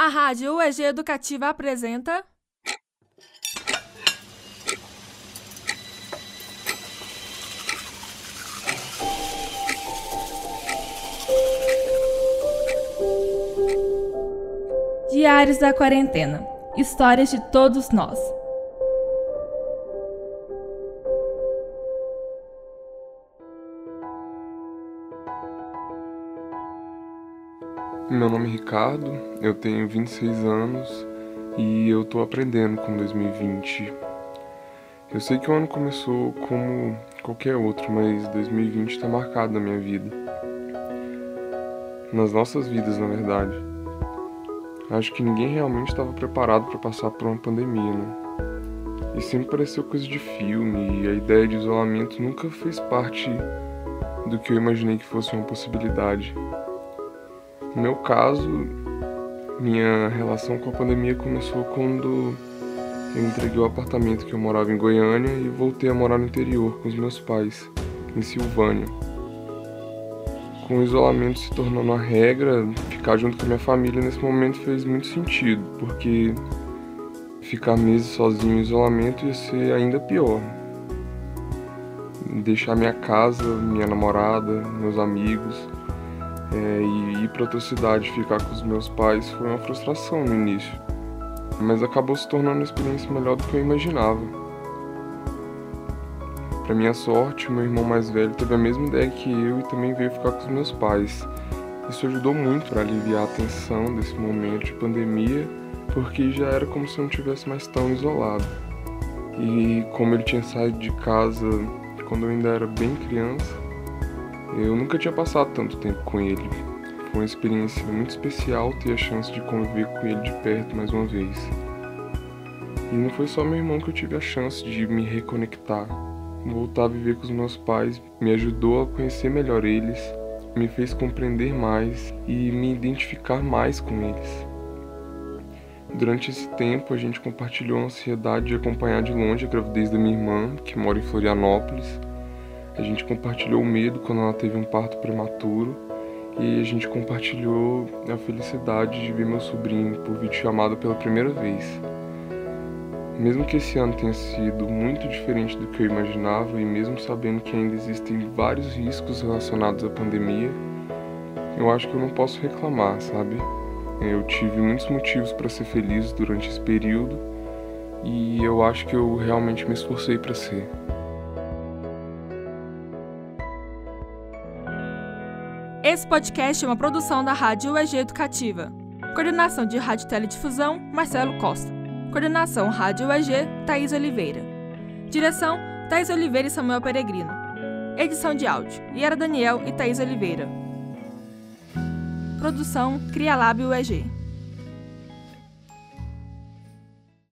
A Rádio UEG Educativa apresenta. Diários da Quarentena Histórias de todos nós. Meu nome é Ricardo, eu tenho 26 anos e eu tô aprendendo com 2020. Eu sei que o ano começou como qualquer outro, mas 2020 está marcado na minha vida. Nas nossas vidas, na verdade. Acho que ninguém realmente estava preparado para passar por uma pandemia, né? E sempre pareceu coisa de filme, e a ideia de isolamento nunca fez parte do que eu imaginei que fosse uma possibilidade. No meu caso, minha relação com a pandemia começou quando eu entreguei o apartamento que eu morava em Goiânia e voltei a morar no interior com os meus pais, em Silvânia. Com o isolamento se tornando a regra, ficar junto com a minha família nesse momento fez muito sentido, porque ficar meses sozinho em isolamento ia ser ainda pior. Deixar minha casa, minha namorada, meus amigos é, e ir para outra cidade ficar com os meus pais foi uma frustração no início, mas acabou se tornando uma experiência melhor do que eu imaginava. Para minha sorte, meu irmão mais velho teve a mesma ideia que eu e também veio ficar com os meus pais. Isso ajudou muito para aliviar a tensão desse momento de pandemia, porque já era como se eu não tivesse mais tão isolado. E como ele tinha saído de casa quando eu ainda era bem criança, eu nunca tinha passado tanto tempo com ele. Foi uma experiência muito especial ter a chance de conviver com ele de perto mais uma vez. E não foi só meu irmão que eu tive a chance de me reconectar. Voltar a viver com os meus pais me ajudou a conhecer melhor eles, me fez compreender mais e me identificar mais com eles. Durante esse tempo, a gente compartilhou a ansiedade de acompanhar de longe a gravidez da minha irmã, que mora em Florianópolis, a gente compartilhou o medo quando ela teve um parto prematuro e a gente compartilhou a felicidade de ver meu sobrinho por vídeo chamado pela primeira vez. Mesmo que esse ano tenha sido muito diferente do que eu imaginava e mesmo sabendo que ainda existem vários riscos relacionados à pandemia, eu acho que eu não posso reclamar, sabe? Eu tive muitos motivos para ser feliz durante esse período e eu acho que eu realmente me esforcei para ser. Esse podcast é uma produção da Rádio UEG Educativa. Coordenação de Rádio Teledifusão, Marcelo Costa. Coordenação Rádio UEG, Thaís Oliveira. Direção, Thaís Oliveira e Samuel Peregrino. Edição de áudio, Yara Daniel e Thaís Oliveira. Produção, Cria Lab UEG.